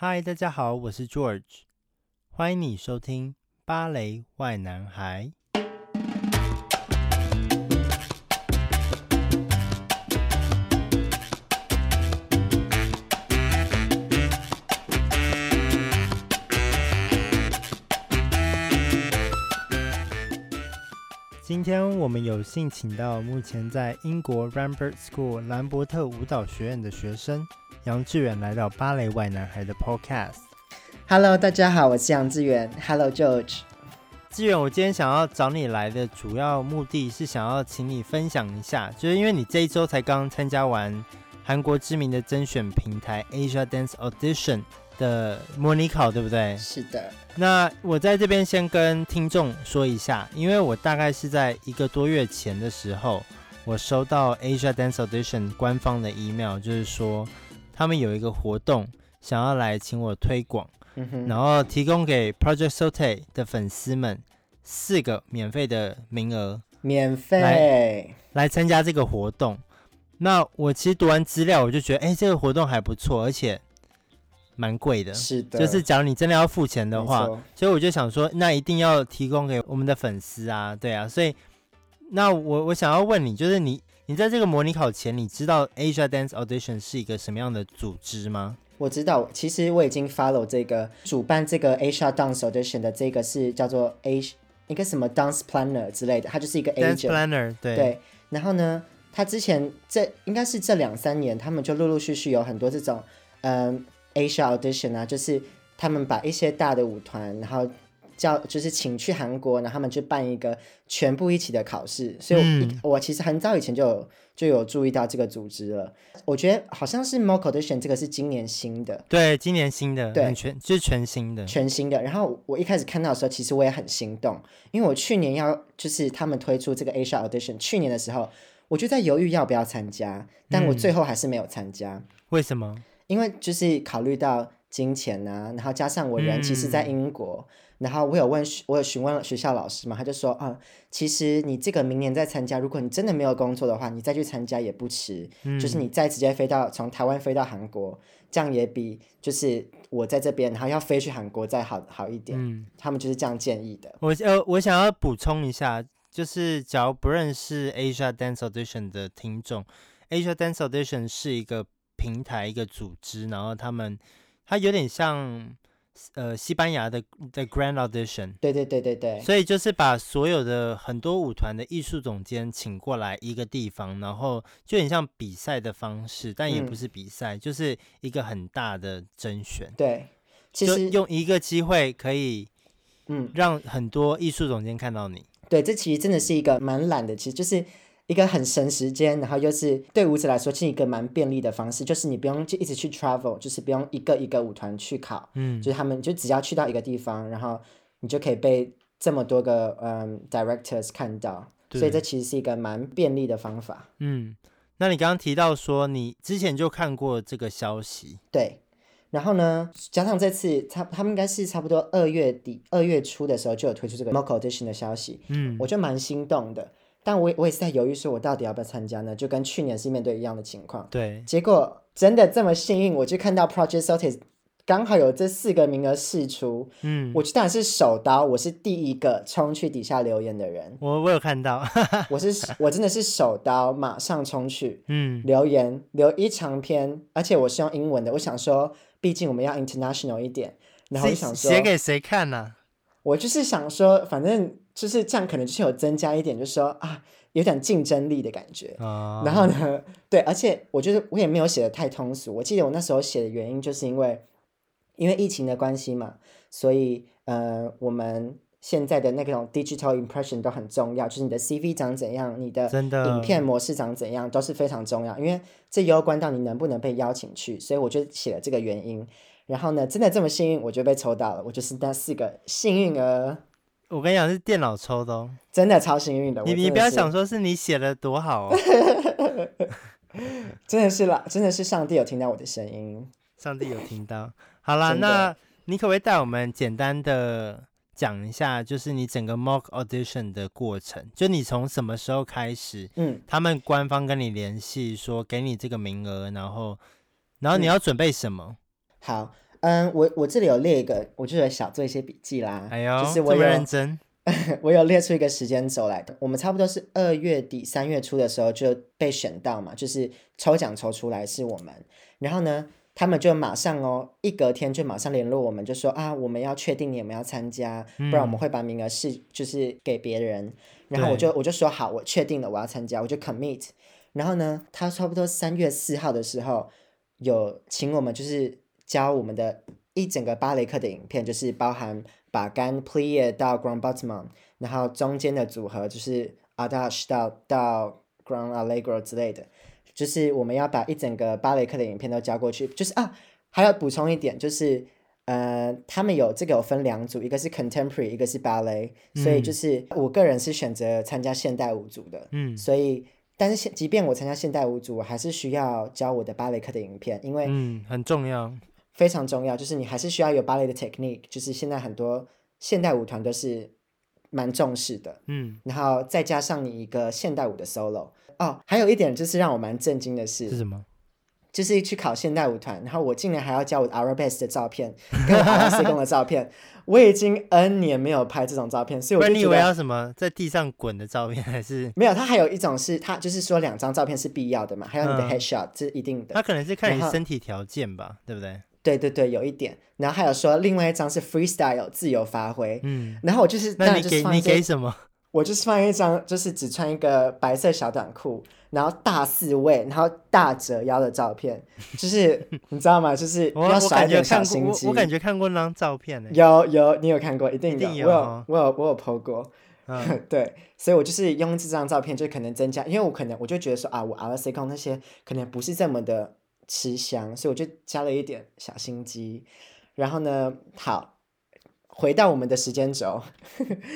嗨，大家好，我是 George，欢迎你收听《芭蕾外男孩》。今天我们有幸请到目前在英国 Rambert School 兰伯特舞蹈学院的学生杨致远来到芭蕾 why 男孩的 Podcast。Hello，大家好，我是杨致远。Hello，George。志远，我今天想要找你来的主要目的是想要请你分享一下，就是因为你这一周才刚参加完韩国知名的甄选平台 Asia Dance Audition。的模拟考对不对？是的。那我在这边先跟听众说一下，因为我大概是在一个多月前的时候，我收到 Asia Dance Audition 官方的 email，就是说他们有一个活动，想要来请我推广，嗯，然后提供给 Project Sote 的粉丝们四个免费的名额，免费来来参加这个活动。那我其实读完资料，我就觉得，哎，这个活动还不错，而且。蛮贵的，是的，就是假如你真的要付钱的话，所以我就想说，那一定要提供给我们的粉丝啊，对啊，所以那我我想要问你，就是你你在这个模拟考前，你知道 Asia Dance Audition 是一个什么样的组织吗？我知道，其实我已经 follow 这个主办这个 Asia Dance Audition 的这个是叫做 A 一个什么 Dance Planner 之类的，它就是一个 Dance Planner，对对。然后呢，他之前这应该是这两三年，他们就陆陆续续有很多这种嗯。Asia Audition 啊，就是他们把一些大的舞团，然后叫就是请去韩国，然后他们去办一个全部一起的考试。所以我，嗯、我其实很早以前就有就有注意到这个组织了。我觉得好像是 Mock Audition 这个是今年新的，对，今年新的，对，全就是全新的，全新的。然后我一开始看到的时候，其实我也很心动，因为我去年要就是他们推出这个 Asia Audition，去年的时候我就在犹豫要不要参加，但我最后还是没有参加。嗯、为什么？因为就是考虑到金钱啊，然后加上我人其实在英国，嗯、然后我有问，我有询问学校老师嘛，他就说啊，其实你这个明年再参加，如果你真的没有工作的话，你再去参加也不迟，嗯、就是你再直接飞到从台湾飞到韩国，这样也比就是我在这边，然后要飞去韩国再好好一点。嗯，他们就是这样建议的。我呃，我想要补充一下，就是假如不认识 Asia Dance Audition 的听众，Asia Dance Audition 是一个。平台一个组织，然后他们，它有点像，呃，西班牙的的 Grand Audition。对对对对对。所以就是把所有的很多舞团的艺术总监请过来一个地方，然后就很像比赛的方式，但也不是比赛，嗯、就是一个很大的甄选。对，其实用一个机会可以，嗯，让很多艺术总监看到你。对，这其实真的是一个蛮懒的，其实就是。一个很省时间，然后又是对舞者来说是一个蛮便利的方式，就是你不用就一直去 travel，就是不用一个一个舞团去考，嗯，就是他们就只要去到一个地方，然后你就可以被这么多个嗯 directors 看到，所以这其实是一个蛮便利的方法。嗯，那你刚刚提到说你之前就看过这个消息，对，然后呢，加上这次他他们应该是差不多二月底二月初的时候就有推出这个 mock audition 的消息，嗯，我就蛮心动的。但我我也是在犹豫，说我到底要不要参加呢？就跟去年是面对一样的情况。对，结果真的这么幸运，我就看到 Project Sauté 刚好有这四个名额试出。嗯，我就当然是手刀，我是第一个冲去底下留言的人。我我有看到，我是我真的是手刀，马上冲去，嗯，留言留一长篇，而且我是用英文的。我想说，毕竟我们要 international 一点，然后我想说写给谁看呢、啊？我就是想说，反正。就是这样，可能就是有增加一点，就是说啊，有点竞争力的感觉。Oh. 然后呢，对，而且我觉得我也没有写的太通俗。我记得我那时候写的原因，就是因为因为疫情的关系嘛，所以呃，我们现在的那种 digital impression 都很重要，就是你的 CV 长怎样，你的影片模式长怎样，都是非常重要，因为这攸关到你能不能被邀请去。所以我就写了这个原因。然后呢，真的这么幸运，我就被抽到了，我就是那四个幸运儿。我跟你讲，是电脑抽的哦，真的超幸运的。你你不要想说是你写的多好哦，真的是啦，真的是上帝有听到我的声音，上帝有听到。好啦，那你可不可以带我们简单的讲一下，就是你整个 mock audition 的过程？就你从什么时候开始？嗯，他们官方跟你联系说给你这个名额，然后然后你要准备什么？嗯、好。嗯，我我这里有列一个，我就有小做一些笔记啦。哎呦，就是我认真。我有列出一个时间轴来的，我们差不多是二月底三月初的时候就被选到嘛，就是抽奖抽出来是我们，然后呢，他们就马上哦，一隔天就马上联络我们，就说啊，我们要确定你们要参加，不然我们会把名额是就是给别人，然后我就我就说好，我确定了，我要参加，我就 commit，然后呢，他差不多三月四号的时候有请我们就是教我们的一整个芭蕾课的影片，就是包含。把杆 plie 到 grand battement，然后中间的组合就是 adage 到到 grand allegro 之类的，就是我们要把一整个芭蕾课的影片都交过去。就是啊，还要补充一点，就是呃，他们有这个有分两组，一个是 contemporary，一个是芭蕾，所以就是我个人是选择参加现代舞组的。嗯，所以但是现即便我参加现代舞组，我还是需要教我的芭蕾课的影片，因为嗯很重要。非常重要，就是你还是需要有芭蕾的 technique，就是现在很多现代舞团都是蛮重视的，嗯，然后再加上你一个现代舞的 solo，哦，还有一点就是让我蛮震惊的是，是什么？就是去考现代舞团，然后我竟然还要交我 arabesque 的照片，跟我 RSC 的照片，我已经 N 年没有拍这种照片，所以我以为要什么在地上滚的照片还是？没有，他还有一种是，他就是说两张照片是必要的嘛，还有你的 headshot，这、嗯、是一定的。他可能是看你身体条件吧，对不对？对对对，有一点，然后还有说另外一张是 freestyle 自由发挥，嗯，然后我就是那你给你给什么？我就是放一张，就是只穿一个白色小短裤，然后大四位，然后大折腰的照片，就是 你知道吗？就是要耍一点小心机。我感觉看过那张照片呢，有有，你有看过？一定有，一定有，我有我有我有 po 过，嗯、对，所以我就是用这张照片，就可能增加，因为我可能我就觉得说啊，我 R C 控那些可能不是这么的。吃香，所以我就加了一点小心机。然后呢，好，回到我们的时间轴。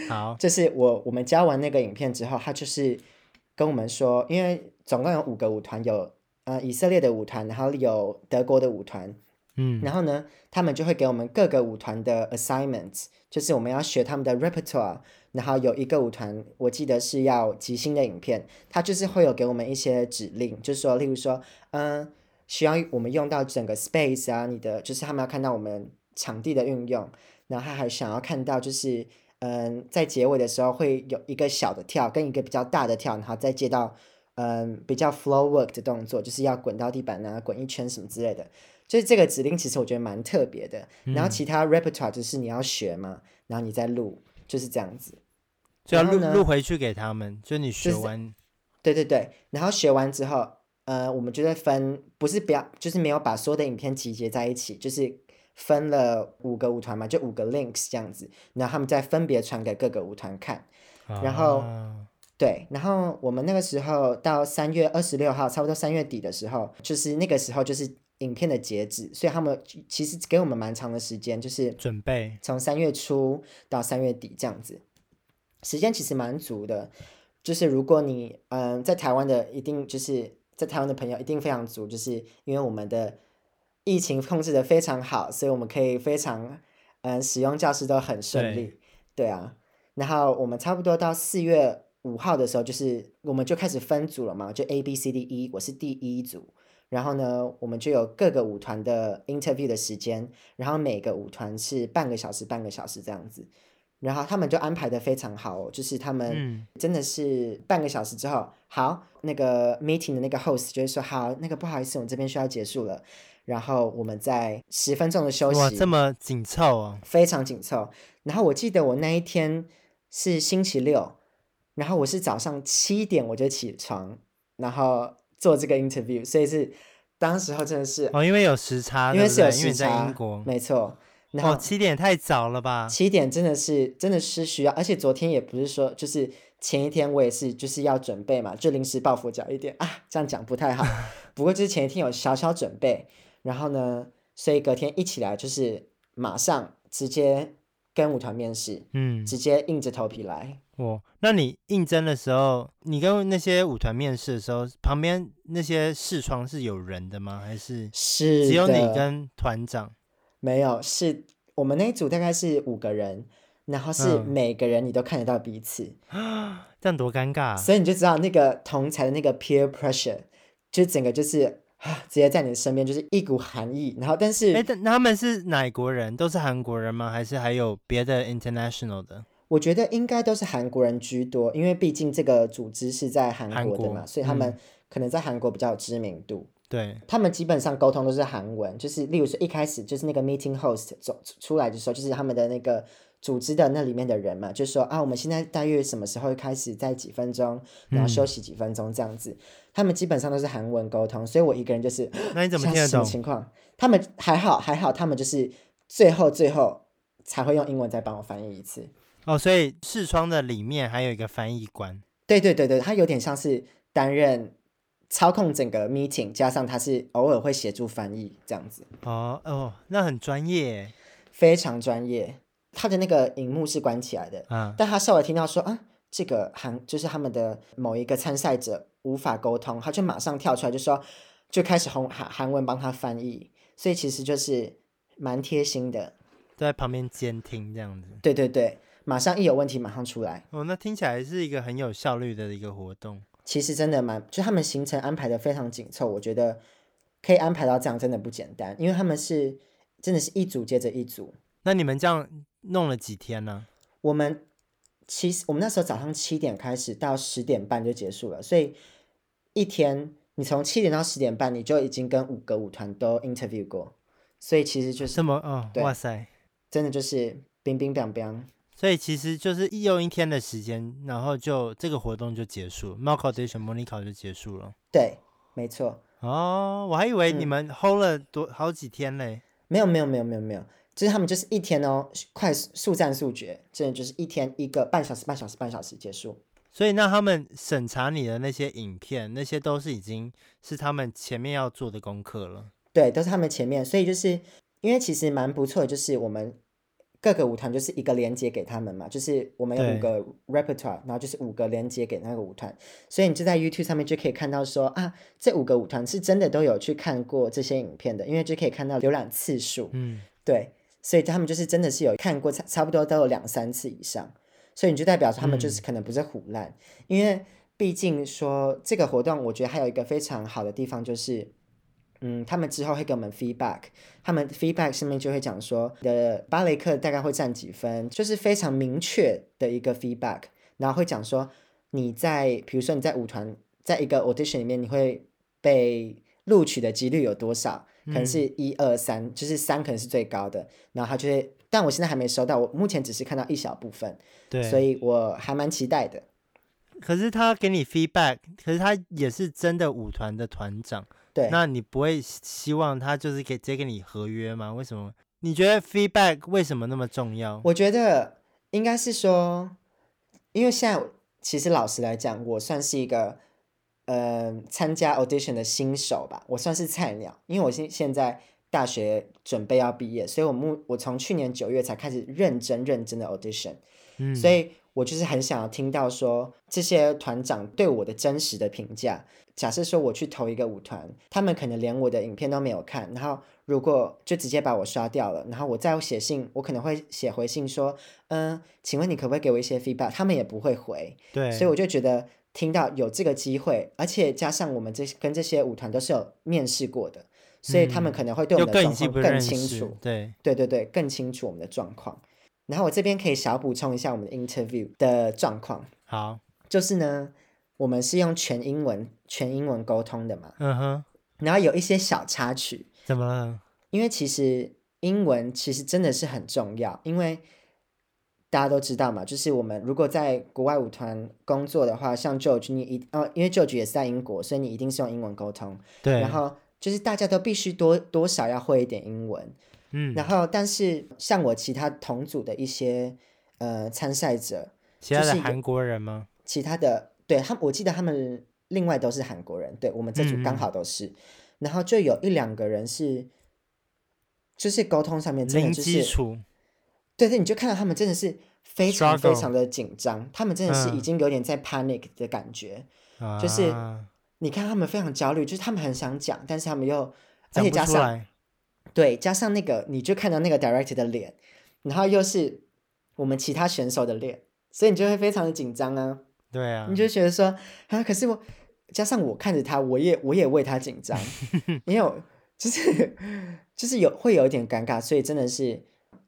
好，就是我我们交完那个影片之后，他就是跟我们说，因为总共有五个舞团，有呃以色列的舞团，然后有德国的舞团，嗯，然后呢，他们就会给我们各个舞团的 assignments，就是我们要学他们的 repertoire。然后有一个舞团，我记得是要即兴的影片，他就是会有给我们一些指令，就是说，例如说，嗯、呃。需要我们用到整个 space 啊，你的就是他们要看到我们场地的运用，然后他还想要看到就是嗯，在结尾的时候会有一个小的跳跟一个比较大的跳，然后再接到嗯比较 flow work 的动作，就是要滚到地板啊，滚一圈什么之类的。就是这个指令其实我觉得蛮特别的。然后其他 repertoire 就是你要学嘛，然后你再录，就是这样子，就要录录回去给他们，就你学完，就是，对对对，然后学完之后。呃，我们就在分，不是不要，就是没有把所有的影片集结在一起，就是分了五个舞团嘛，就五个 links 这样子，然后他们再分别传给各个舞团看，然后、啊、对，然后我们那个时候到三月二十六号，差不多三月底的时候，就是那个时候就是影片的截止，所以他们其实给我们蛮长的时间，就是准备从三月初到三月底这样子，时间其实蛮足的，就是如果你嗯、呃、在台湾的一定就是。在台湾的朋友一定非常足，就是因为我们的疫情控制的非常好，所以我们可以非常嗯使用教室都很顺利，对，对啊。然后我们差不多到四月五号的时候，就是我们就开始分组了嘛，就 A B C D E，我是第一组。然后呢，我们就有各个舞团的 interview 的时间，然后每个舞团是半个小时，半个小时这样子。然后他们就安排的非常好哦，就是他们真的是半个小时之后，嗯、好，那个 meeting 的那个 host 就会说，好，那个不好意思，我们这边需要结束了，然后我们在十分钟的休息。哇，这么紧凑啊！非常紧凑。然后我记得我那一天是星期六，然后我是早上七点我就起床，然后做这个 interview，所以是当时候真的是哦，因为有时差，因为是有时差，在英国，没错。然后哦，七点太早了吧？七点真的是真的是需要，而且昨天也不是说，就是前一天我也是就是要准备嘛，就临时抱佛脚一点啊，这样讲不太好。不过就是前一天有小小准备，然后呢，所以隔天一起来就是马上直接跟舞团面试，嗯，直接硬着头皮来。哦，那你应征的时候，你跟那些舞团面试的时候，旁边那些视窗是有人的吗？还是是只有你跟团长？没有，是我们那一组大概是五个人，然后是每个人你都看得到彼此，嗯、这样多尴尬。所以你就知道那个同才的那个 peer pressure，就整个就是啊，直接在你身边就是一股寒意。然后，但是，哎，他们是哪国人？都是韩国人吗？还是还有别的 international 的？我觉得应该都是韩国人居多，因为毕竟这个组织是在韩国的嘛，所以他们可能在韩国比较有知名度。对，他们基本上沟通都是韩文，就是例如说一开始就是那个 meeting host 走出来的时候，就是他们的那个组织的那里面的人嘛，就说啊，我们现在大约什么时候开始，在几分钟，然后休息几分钟这样子。嗯、他们基本上都是韩文沟通，所以我一个人就是，那你怎么 听得懂？什么情况？他们还好还好，他们就是最后最后才会用英文再帮我翻译一次。哦，所以视窗的里面还有一个翻译官。对对对对，他有点像是担任。操控整个 meeting，加上他是偶尔会协助翻译这样子。哦哦，那很专业，非常专业。他的那个荧幕是关起来的，啊，但他稍微听到说啊，这个韩就是他们的某一个参赛者无法沟通，他就马上跳出来就说，就开始红韩韩文帮他翻译，所以其实就是蛮贴心的，都在旁边监听这样子。对对对，马上一有问题马上出来。哦，那听起来是一个很有效率的一个活动。其实真的蛮，就他们行程安排的非常紧凑，我觉得可以安排到这样真的不简单，因为他们是真的是一组接着一组。那你们这样弄了几天呢？我们其实我们那时候早上七点开始，到十点半就结束了，所以一天你从七点到十点半，你就已经跟五个舞团都 interview 过，所以其实就是这么哦，对哇塞，真的就是冰冰冰冰。所以其实就是一用一天的时间，然后就这个活动就结束，mock audition 模拟考就结束了。对，没错。哦，我还以为你们 hold 了多、嗯、好几天嘞。没有没有没有没有没有，就是他们就是一天哦，快速速战速决，真的就是一天一个半小时半小时半小时结束。所以那他们审查你的那些影片，那些都是已经是他们前面要做的功课了。对，都是他们前面，所以就是因为其实蛮不错的，就是我们。各个舞团就是一个连接给他们嘛，就是我们有五个 repertoire，然后就是五个连接给那个舞团，所以你就在 YouTube 上面就可以看到说啊，这五个舞团是真的都有去看过这些影片的，因为就可以看到浏览次数，嗯，对，所以他们就是真的是有看过，差差不多都有两三次以上，所以你就代表说他们就是可能不是唬烂，嗯、因为毕竟说这个活动，我觉得还有一个非常好的地方就是。嗯，他们之后会给我们 feedback，他们 feedback 上面就会讲说你的芭蕾课大概会占几分，就是非常明确的一个 feedback，然后会讲说你在，比如说你在舞团，在一个 audition 里面，你会被录取的几率有多少？可能是一二三，就是三可能是最高的，然后他就会，但我现在还没收到，我目前只是看到一小部分，对，所以我还蛮期待的。可是他给你 feedback，可是他也是真的舞团的团长。对，那你不会希望他就是给直接给你合约吗？为什么？你觉得 feedback 为什么那么重要？我觉得应该是说，因为现在其实老实来讲，我算是一个呃参加 audition 的新手吧，我算是菜鸟，因为我现现在大学准备要毕业，所以我目我从去年九月才开始认真认真的 audition，嗯，所以我就是很想要听到说这些团长对我的真实的评价。假设说我去投一个舞团，他们可能连我的影片都没有看，然后如果就直接把我刷掉了，然后我再写信，我可能会写回信说，嗯，请问你可不可以给我一些 feedback？他们也不会回，对，所以我就觉得听到有这个机会，而且加上我们这跟这些舞团都是有面试过的，所以他们可能会对我们的状况更清楚，嗯、对，对对对，更清楚我们的状况。然后我这边可以小补充一下我们的 interview 的状况，好，就是呢。我们是用全英文、全英文沟通的嘛，嗯哼，然后有一些小插曲，怎么了？因为其实英文其实真的是很重要，因为大家都知道嘛，就是我们如果在国外舞团工作的话，像 George 你一哦，因为 George 也是在英国，所以你一定是用英文沟通，对。然后就是大家都必须多多少要会一点英文，嗯。然后，但是像我其他同组的一些呃参赛者，其他的韩国人吗？其他的。对他，我记得他们另外都是韩国人，对我们这组刚好都是，嗯、然后就有一两个人是，就是沟通上面真的就是，对对，你就看到他们真的是非常非常的紧张，他们真的是已经有点在 panic 的感觉，嗯、就是你看他们非常焦虑，就是他们很想讲，但是他们又，而且加上，对，加上那个你就看到那个 director 的脸，然后又是我们其他选手的脸，所以你就会非常的紧张啊。对啊，你就觉得说啊，可是我，加上我看着他，我也我也为他紧张，因为就是就是有会有一点尴尬，所以真的是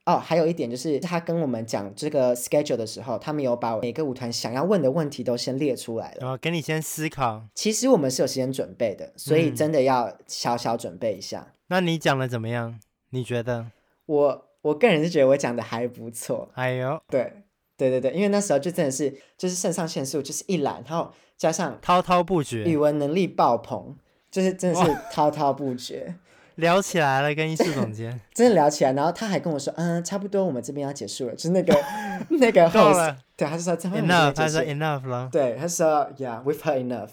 哦，还有一点就是他跟我们讲这个 schedule 的时候，他们有把每个舞团想要问的问题都先列出来了，然后给你先思考。其实我们是有时间准备的，所以真的要小小准备一下。嗯、那你讲的怎么样？你觉得？我我个人是觉得我讲的还不错。哎呦，对。对对对，因为那时候就真的是就是肾上腺素就是一揽，然后加上滔滔不绝，语文能力爆棚，就是真的是滔滔不绝，聊起来了，跟艺术总监。真的聊起来，然后他还跟我说，嗯，差不多我们这边要结束了，就是那个 那个 host，对，他就说 enough，他说 enough 了，对，他说 yeah，we've heard enough，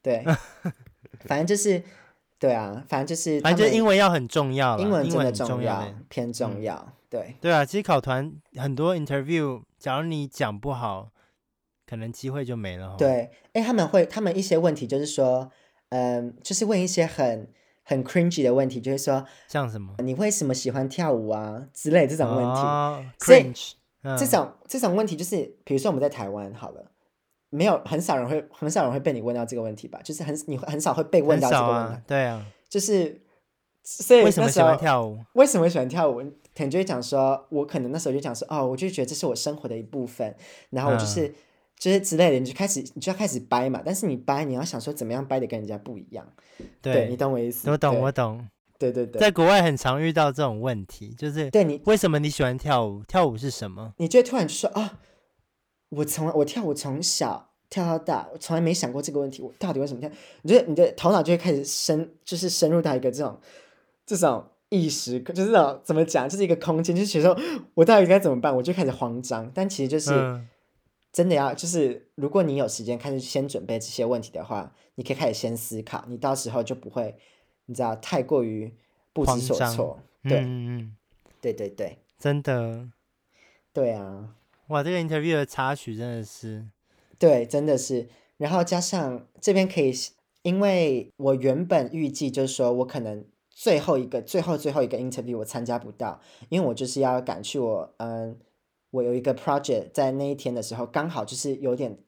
对，反正就是对啊，反正就是反正就英文要很重要，英文真的重要，偏重要，嗯、对，对啊，其实考团很多 interview。假如你讲不好，可能机会就没了。对，哎，他们会，他们一些问题就是说，嗯，就是问一些很很 cringy 的问题，就是说，像什么？你为什么喜欢跳舞啊？之类这种问题。哦、cringe，这种、嗯、这种问题就是，比如说我们在台湾好了，没有很少人会很少人会被你问到这个问题吧？就是很你很少会被问到这个问题。啊对啊，就是所以为什么喜欢跳舞？为什么喜欢跳舞？可能就会讲说，我可能那时候就讲说，哦，我就觉得这是我生活的一部分，然后我就是、嗯、就是之类的，你就开始你就要开始掰嘛。但是你掰，你要想说怎么样掰的跟人家不一样。对，对你懂我意思？我懂，我懂。对对对，在国外很常遇到这种问题，就是对你为什么你喜欢跳舞？跳舞是什么？你就会突然就说啊、哦，我从我跳舞从小跳到大，我从来没想过这个问题，我到底为什么跳？你觉得你的头脑就会开始深，就是深入到一个这种这种。意识就是那种怎么讲，就是一个空间，就是觉得说我到底该怎么办，我就开始慌张。但其实就是真的要，就是如果你有时间开始先准备这些问题的话，你可以开始先思考，你到时候就不会，你知道太过于不知所措。对，嗯嗯，对对对，真的，对啊，哇，这个 interview 的插曲真的是，对，真的是，然后加上这边可以，因为我原本预计就是说我可能。最后一个，最后最后一个 interview 我参加不到，因为我就是要赶去我，嗯，我有一个 project 在那一天的时候，刚好就是有点，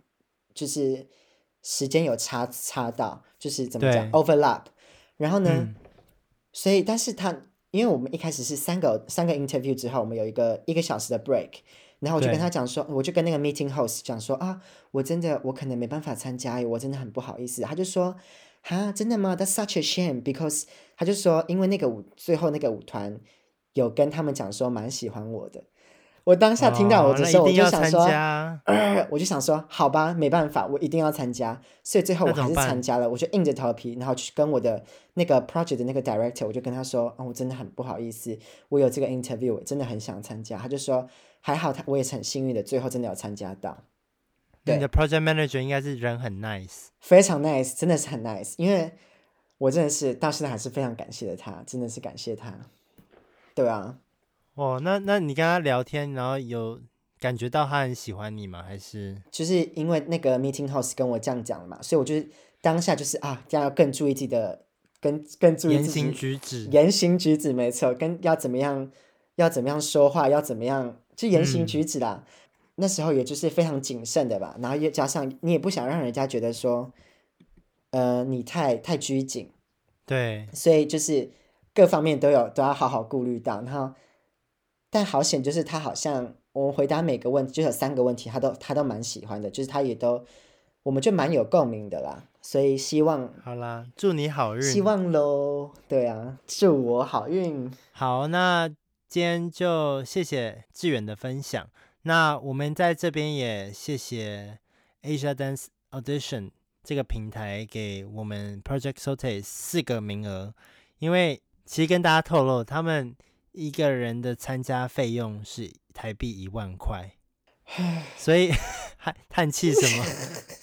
就是时间有差差到，就是怎么讲 overlap，然后呢，嗯、所以但是他，因为我们一开始是三个三个 interview 之后，我们有一个一个小时的 break，然后我就跟他讲说，我就跟那个 meeting host 讲说啊，我真的我可能没办法参加，我真的很不好意思，他就说。哈，真的吗？That's such a shame because 他就说，因为那个舞最后那个舞团有跟他们讲说蛮喜欢我的。我当下听到我的时候，我就想说，呃，我就想说，好吧，没办法，我一定要参加。所以最后我还是参加了，我就硬着头皮，然后去跟我的那个 project 的那个 director，我就跟他说，哦，我真的很不好意思，我有这个 interview，我真的很想参加。他就说，还好他，我也是很幸运的，最后真的有参加到。对，你的 project manager 应该是人很 nice，非常 nice，真的是很 nice。因为我真的是到现在还是非常感谢的他，真的是感谢他。对啊，哦，那那你跟他聊天，然后有感觉到他很喜欢你吗？还是就是因为那个 meeting house 跟我这样讲了嘛，所以我就是当下就是啊，这样要更注意自己的，更更注意言行举止，言行举止没错，跟要怎么样，要怎么样说话，要怎么样，就言行举止啦。嗯那时候也就是非常谨慎的吧，然后又加上你也不想让人家觉得说，呃，你太太拘谨，对，所以就是各方面都有都要好好顾虑到。然后，但好险就是他好像我们回答每个问题就有三个问题，他都他都蛮喜欢的，就是他也都我们就蛮有共鸣的啦。所以希望好啦，祝你好运，希望喽，对啊，祝我好运。好，那今天就谢谢志远的分享。那我们在这边也谢谢 Asia Dance Audition 这个平台给我们 Project Sote 四个名额，因为其实跟大家透露，他们一个人的参加费用是台币一万块，所以叹叹气什么？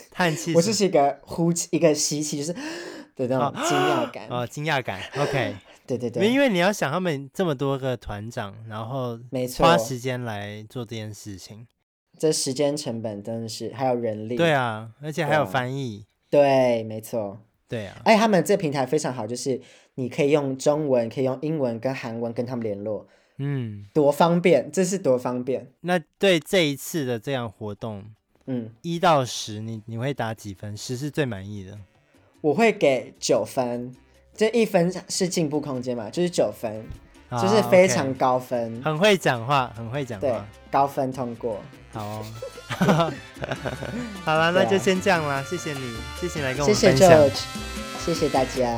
叹气？我就是一个呼气，一个吸气，就是的那种惊讶感。哦，惊讶感。OK。对对对，因为你要想他们这么多个团长，然后没错，花时间来做这件事情，这时间成本真的是还有人力，对啊，而且还有翻译，对，没错，对啊，而且他们这平台非常好，就是你可以用中文，可以用英文跟韩文跟他们联络，嗯，多方便，这是多方便。那对这一次的这样活动，嗯，一到十，你你会打几分？十是最满意的。我会给九分，这一分是进步空间嘛，就是九分，就是非常高分。Oh, okay. 很会讲话，很会讲话，对，高分通过。好哦，好了，那就先这样啦，谢谢你，谢谢来跟我们分享，谢谢 George，谢谢大家。